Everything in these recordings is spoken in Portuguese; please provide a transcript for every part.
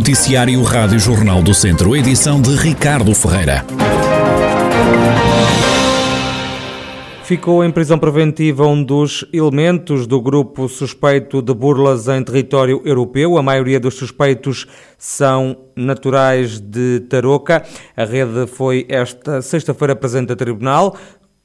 Noticiário Rádio Jornal do Centro, edição de Ricardo Ferreira. Ficou em prisão preventiva um dos elementos do grupo suspeito de burlas em território europeu. A maioria dos suspeitos são naturais de Tarouca. A rede foi esta sexta-feira presente a tribunal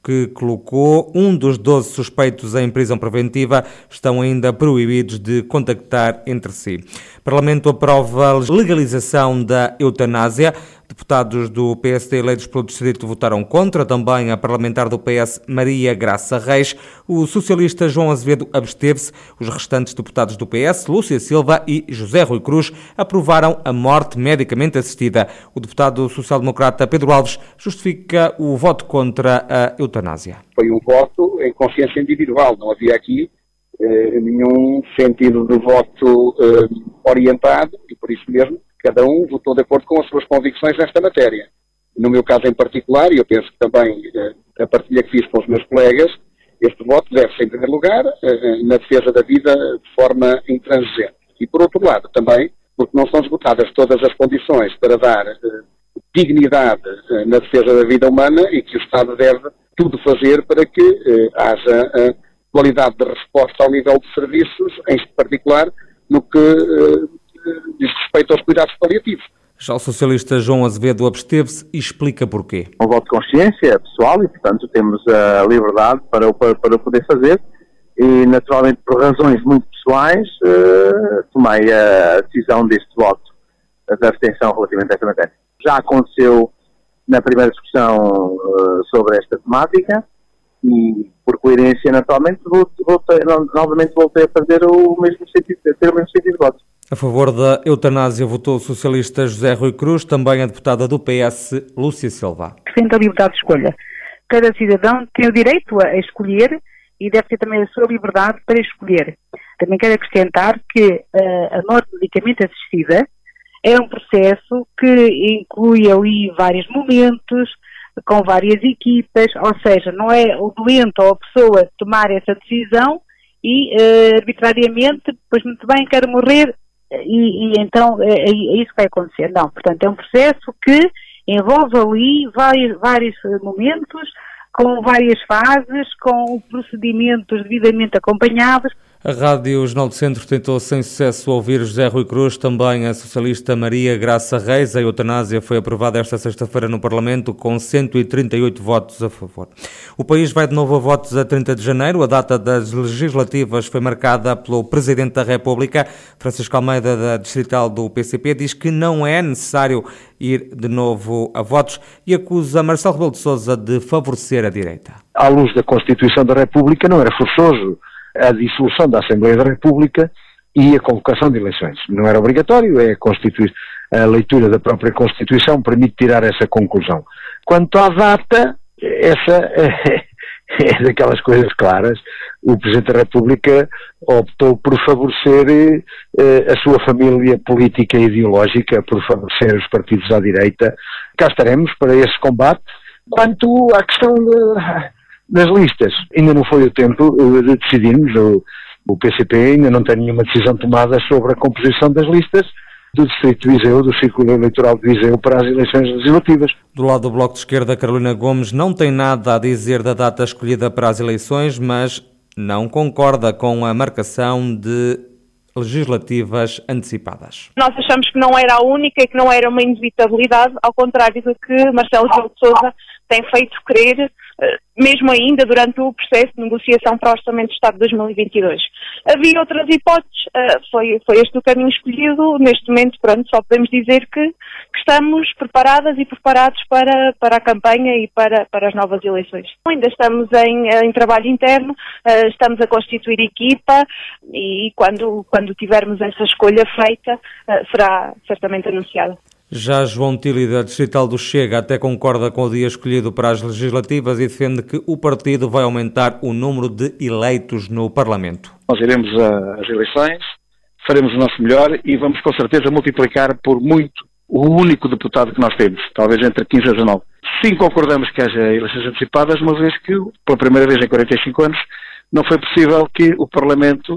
que colocou um dos 12 suspeitos em prisão preventiva estão ainda proibidos de contactar entre si. O Parlamento aprova a legalização da eutanásia. Deputados do PSD eleitos pelo Distrito votaram contra, também a parlamentar do PS Maria Graça Reis. O socialista João Azevedo absteve-se. Os restantes deputados do PS, Lúcia Silva e José Rui Cruz, aprovaram a morte medicamente assistida. O deputado social-democrata Pedro Alves justifica o voto contra a eutanásia. Foi um voto em consciência individual, não havia aqui eh, nenhum sentido de voto eh, orientado e por isso mesmo Cada um votou de acordo com as suas convicções nesta matéria. No meu caso em particular, e eu penso que também eh, a partilha que fiz com os meus colegas, este voto deve-se, em primeiro lugar, eh, na defesa da vida de forma intransigente. E, por outro lado, também, porque não são esgotadas todas as condições para dar eh, dignidade na defesa da vida humana e que o Estado deve tudo fazer para que haja qualidade de resposta ao nível de serviços, em particular no que diz respeito aos cuidados paliativos. Já o socialista João Azevedo absteve-se e explica porquê. Um voto de consciência é pessoal e, portanto, temos a liberdade para, para, para poder fazer e, naturalmente, por razões muito pessoais, uh, tomei a decisão deste voto de abstenção relativamente a esta matéria. Já aconteceu na primeira discussão uh, sobre esta temática e, por coerência, naturalmente, voltei, novamente voltei a fazer o mesmo sentido, ter o mesmo sentido de voto. A favor da eutanásia votou o socialista José Rui Cruz, também a deputada do PS, Lúcia Silva. Defende a liberdade de escolha. Cada cidadão tem o direito a escolher e deve ter também a sua liberdade para escolher. Também quero acrescentar que uh, a morte medicamente assistida é um processo que inclui ali vários momentos, com várias equipas, ou seja, não é o doente ou a pessoa tomar essa decisão e uh, arbitrariamente, pois muito bem, quero morrer, e, e então é, é, é, isso que vai acontecer. Não, portanto, é um processo que envolve ali vários, vários momentos, com várias fases, com procedimentos devidamente acompanhados. A Rádio Jornal do Centro tentou sem sucesso ouvir José Rui Cruz, também a socialista Maria Graça Reis. A eutanásia foi aprovada esta sexta-feira no Parlamento com 138 votos a favor. O país vai de novo a votos a 30 de janeiro. A data das legislativas foi marcada pelo Presidente da República. Francisco Almeida, da Distrital do PCP, diz que não é necessário ir de novo a votos e acusa Marcelo Rebelo de Sousa de favorecer a direita. À luz da Constituição da República não era forçoso a dissolução da Assembleia da República e a convocação de eleições. Não era obrigatório, é a, a leitura da própria Constituição permite tirar essa conclusão. Quanto à data, essa é, é daquelas coisas claras. O Presidente da República optou por favorecer eh, a sua família política e ideológica, por favorecer os partidos à direita. Cá estaremos para esse combate. Quanto à questão de, nas listas, ainda não foi o tempo eh, de decidirmos, o, o PCP ainda não tem nenhuma decisão tomada sobre a composição das listas do Distrito de Viseu, do Círculo Eleitoral de Viseu para as eleições legislativas. Do lado do Bloco de Esquerda, Carolina Gomes não tem nada a dizer da data escolhida para as eleições, mas não concorda com a marcação de legislativas antecipadas. Nós achamos que não era a única e que não era uma inevitabilidade, ao contrário do que Marcelo Rebelo de Sousa tem feito crer eh, mesmo ainda durante o processo de negociação para o Orçamento de Estado de 2022. Havia outras hipóteses, eh, foi, foi este o caminho escolhido, neste momento, pronto, só podemos dizer que, que estamos preparadas e preparados para, para a campanha e para, para as novas eleições. Ainda estamos em, em trabalho interno, eh, estamos a constituir equipa e quando, quando tivermos essa escolha feita, será certamente anunciada. Já João Tili, da Distrital do Chega, até concorda com o dia escolhido para as legislativas e defende que o partido vai aumentar o número de eleitos no Parlamento. Nós iremos às eleições, faremos o nosso melhor e vamos com certeza multiplicar por muito o único deputado que nós temos, talvez entre 15 a 19. Sim, concordamos que haja eleições antecipadas, uma vez que, pela primeira vez em 45 anos, não foi possível que o Parlamento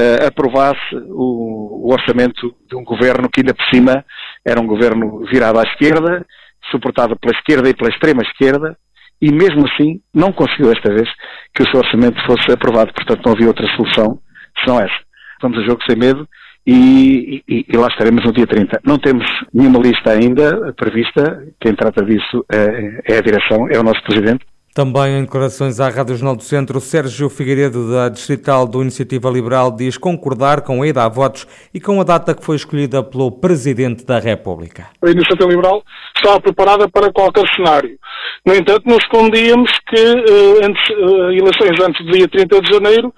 uh, aprovasse o, o, orçamento de um governo que ainda por cima era um governo virado à esquerda, suportado pela esquerda e pela extrema esquerda, e mesmo assim não conseguiu esta vez que o seu orçamento fosse aprovado. Portanto, não havia outra solução senão essa. Vamos a jogo sem medo e, e, e, lá estaremos no dia 30. Não temos nenhuma lista ainda prevista, quem trata disso é, é a direção, é o nosso Presidente, também em declarações à Rádio Jornal do Centro, Sérgio Figueiredo, da Distrital do Iniciativa Liberal, diz concordar com a ida a votos e com a data que foi escolhida pelo Presidente da República. A Iniciativa Liberal estava preparada para qualquer cenário. No entanto, não escondíamos que eh, antes, eh, eleições antes do dia 30 de janeiro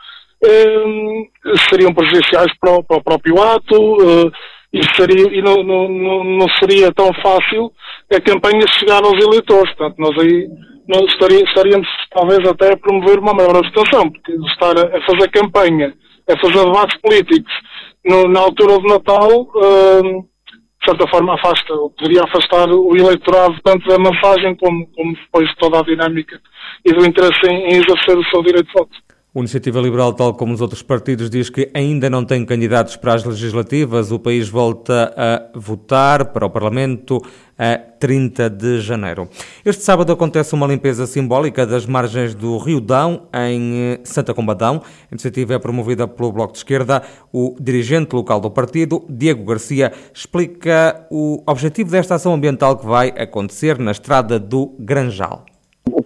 eh, seriam prejudiciais para o, para o próprio ato eh, e, seria, e não, não, não, seria tão fácil a campanha chegar aos eleitores. Portanto, nós aí não estaria, estaríamos talvez até a promover uma maior abstenção, porque estar a, fazer campanha, a fazer debates políticos no, na altura do Natal, uh, de certa forma afasta, poderia afastar o eleitorado tanto da mensagem como, como depois de toda a dinâmica e do interesse em, em exercer o seu direito de voto. O Iniciativa Liberal, tal como os outros partidos, diz que ainda não tem candidatos para as legislativas. O país volta a votar para o Parlamento a 30 de janeiro. Este sábado acontece uma limpeza simbólica das margens do Rio Dão, em Santa Combadão. A iniciativa é promovida pelo Bloco de Esquerda. O dirigente local do partido, Diego Garcia, explica o objetivo desta ação ambiental que vai acontecer na estrada do Granjal.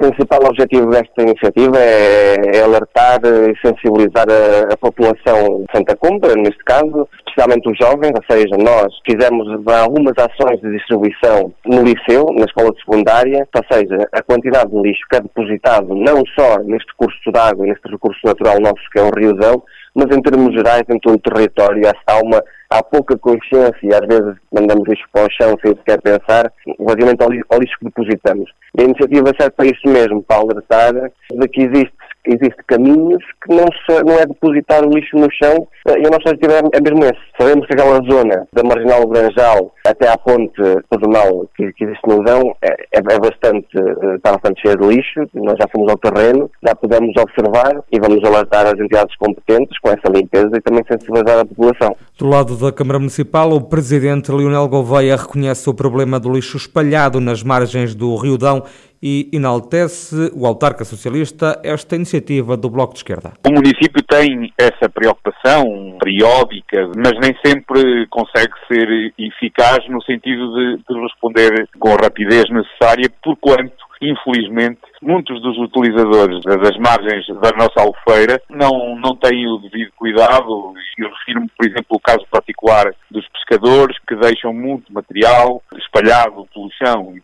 Principal objetivo desta iniciativa é, é alertar e sensibilizar a, a, população de Santa Cumbra, neste caso, especialmente os jovens, ou seja, nós fizemos algumas ações de distribuição no liceu, na escola secundária, ou seja, a quantidade de lixo que é depositado não só neste curso de água, neste recurso natural nosso que é o Riozão, mas em termos gerais, em todo o território, há uma há pouca consciência e às vezes mandamos lixo para o chão sem sequer pensar relativamente ao lixo que depositamos. A iniciativa serve para isso mesmo, para alertar de que existe existe caminhos que não, se, não é depositar o lixo no chão eh, e o nosso objetivo é, mesmo esse. Sabemos que aquela zona da Marginal Granjal até à ponte pedonal que, que existe no Dão é, é, é, bastante, eh, está bastante cheia de lixo, nós já fomos ao terreno, já podemos observar e vamos alertar as entidades competentes com essa limpeza e também sensibilizar a população. Do lado da Câmara Municipal, o Presidente Leonel Gouveia reconhece o problema do lixo espalhado nas margens do Rio Dão e enaltece o autarca socialista esta iniciativa do Bloco de Esquerda. O município tem essa preocupação periódica, mas nem sempre consegue ser eficaz no sentido de, de responder com a rapidez necessária, por quanto infelizmente, muitos dos utilizadores das margens da nossa albufeira não, não têm o devido cuidado. Eu refiro-me, por exemplo, ao caso particular dos pescadores que deixam muito material espalhado pelo chão e,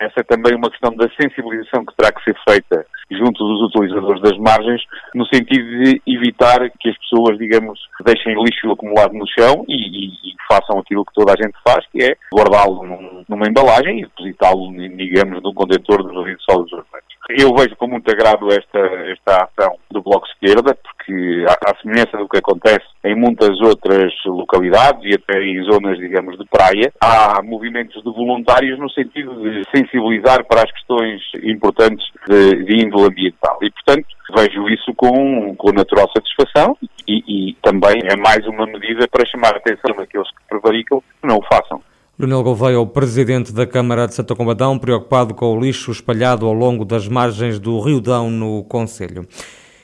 essa é também uma questão da sensibilização que terá que ser feita junto dos utilizadores das margens, no sentido de evitar que as pessoas, digamos, deixem lixo acumulado no chão e, e, e façam aquilo que toda a gente faz, que é guardá-lo num, numa embalagem e depositá-lo, digamos, num contentor de resíduos sólidos urbanos. Eu vejo com muito agrado esta, esta ação do Bloco Esquerda, porque, à, semelhança do que acontece em muitas outras localidades e até em zonas, digamos, de praia, há movimentos de voluntários no sentido de sensibilizar para as questões importantes de, de índole ambiental. E, portanto, vejo isso com, com natural satisfação e, e também é mais uma medida para chamar a atenção daqueles que prevaricam que não o façam. Leonel Gouveia, o presidente da Câmara de Santa Combadão, preocupado com o lixo espalhado ao longo das margens do Rio Dão, no Conselho.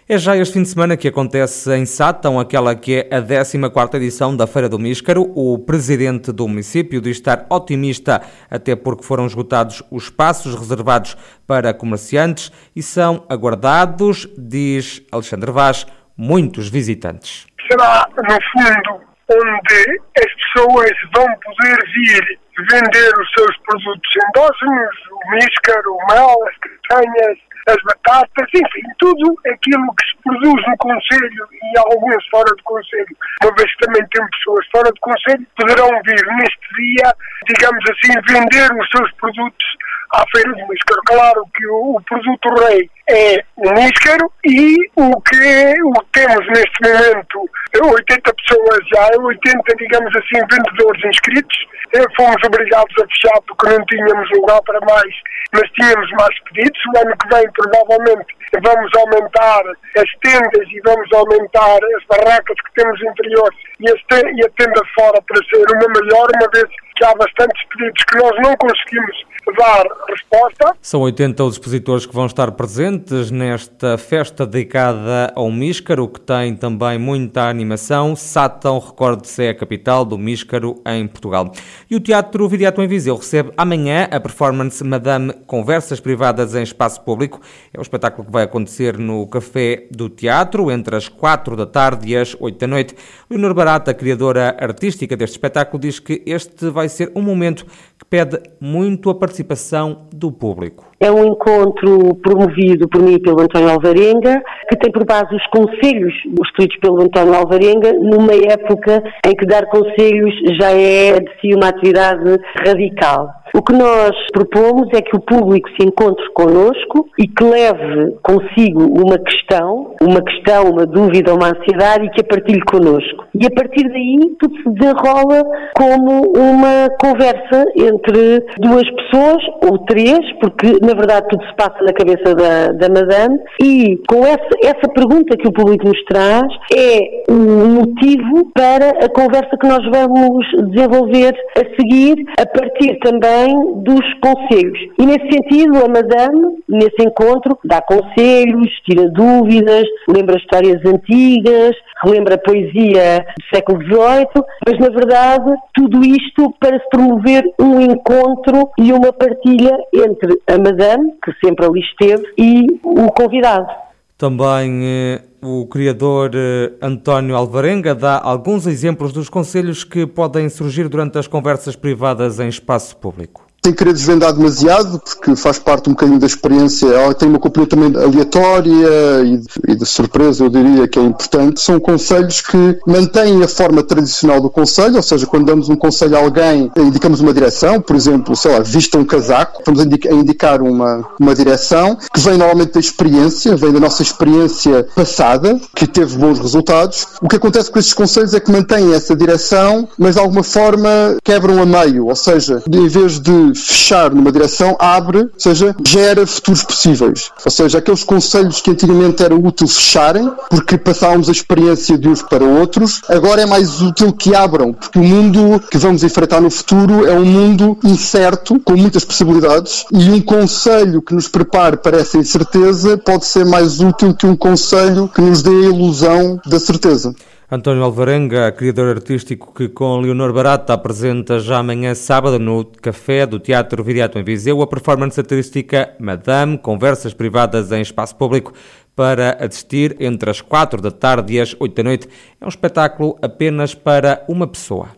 É já este fim de semana que acontece em Sátão, aquela que é a 14ª edição da Feira do Míscaro. O presidente do município diz estar otimista, até porque foram esgotados os espaços reservados para comerciantes e são aguardados, diz Alexandre Vaz, muitos visitantes. Será, no fundo, onde as pessoas vão poder vir vender os seus produtos endógenos, o míscaro, o mel, as castanhas, as batatas, enfim, tudo aquilo que se produz no Conselho e alguns fora do Conselho, uma vez que também tem pessoas fora do Conselho, poderão vir neste dia, digamos assim, vender os seus produtos à Feira do Míscaro. Claro que o, o produto rei é o míscaro e o que, o temos neste momento 80 pessoas já, 80, digamos assim, vendedores inscritos. Fomos obrigados a fechar porque não tínhamos lugar para mais, mas tínhamos mais pedidos. O ano que vem, provavelmente, vamos aumentar as tendas e vamos aumentar as barracas que temos interiores e, e a tenda fora para ser uma melhor, uma vez que há bastantes pedidos que nós não conseguimos resposta. São 80 os expositores que vão estar presentes nesta festa dedicada ao Míscaro, que tem também muita animação. Sátão, recorde-se, é a capital do Míscaro em Portugal. E o Teatro Viriato em Viseu recebe amanhã a performance Madame Conversas Privadas em Espaço Público. É um espetáculo que vai acontecer no Café do Teatro entre as 4 da tarde e as 8 da noite. Leonor Barata, criadora artística deste espetáculo, diz que este vai ser um momento que pede muito a participação do público. É um encontro promovido por mim e pelo António Alvarenga, que tem por base os conselhos escritos pelo António Alvarenga, numa época em que dar conselhos já é de si uma atividade radical. O que nós propomos é que o público se encontre connosco e que leve consigo uma questão, uma questão, uma dúvida, uma ansiedade e que a partilhe connosco. E a partir daí tudo se desenrola como uma conversa entre duas pessoas ou três, porque na verdade tudo se passa na cabeça da, da Madame e com essa, essa pergunta que o público nos traz é um motivo para a conversa que nós vamos desenvolver a seguir a partir também dos conselhos. E nesse sentido, a Madame, nesse encontro, dá conselhos, tira dúvidas, lembra histórias antigas, relembra poesia do século XVIII, mas na verdade tudo isto para se promover um encontro e uma partilha entre a Madame, que sempre ali esteve, e o convidado. Também eh, o criador eh, António Alvarenga dá alguns exemplos dos conselhos que podem surgir durante as conversas privadas em espaço público sem querer desvendar demasiado, porque faz parte um bocadinho da experiência. Ela tem uma componente também aleatória e de, e de, surpresa, eu diria que é importante. São conselhos que mantêm a forma tradicional do conselho, ou seja, quando damos um conselho a alguém, indicamos uma direção, por exemplo, sei lá, vista um casaco, estamos a indicar uma, uma direção que vem normalmente da experiência, vem da nossa experiência passada, que teve bons resultados. O que acontece com estes conselhos é que mantêm essa direção, mas de alguma forma quebram a meio, ou seja, em vez de fechar numa direção abre, ou seja, gera futuros possíveis. Ou seja, aqueles conselhos que antigamente era útil fecharem, porque passávamos a experiência de uns para outros, agora é mais útil que abram, porque o mundo que vamos enfrentar no futuro é um mundo incerto, com muitas possibilidades, e um conselho que nos prepare para essa incerteza pode ser mais útil que um conselho que nos dê a ilusão da certeza. António Alvarenga, criador artístico que com Leonor Barata apresenta já amanhã sábado no Café do Teatro Viriato em Viseu a performance artística Madame, conversas privadas em espaço público para assistir entre as quatro da tarde e as oito da noite. É um espetáculo apenas para uma pessoa.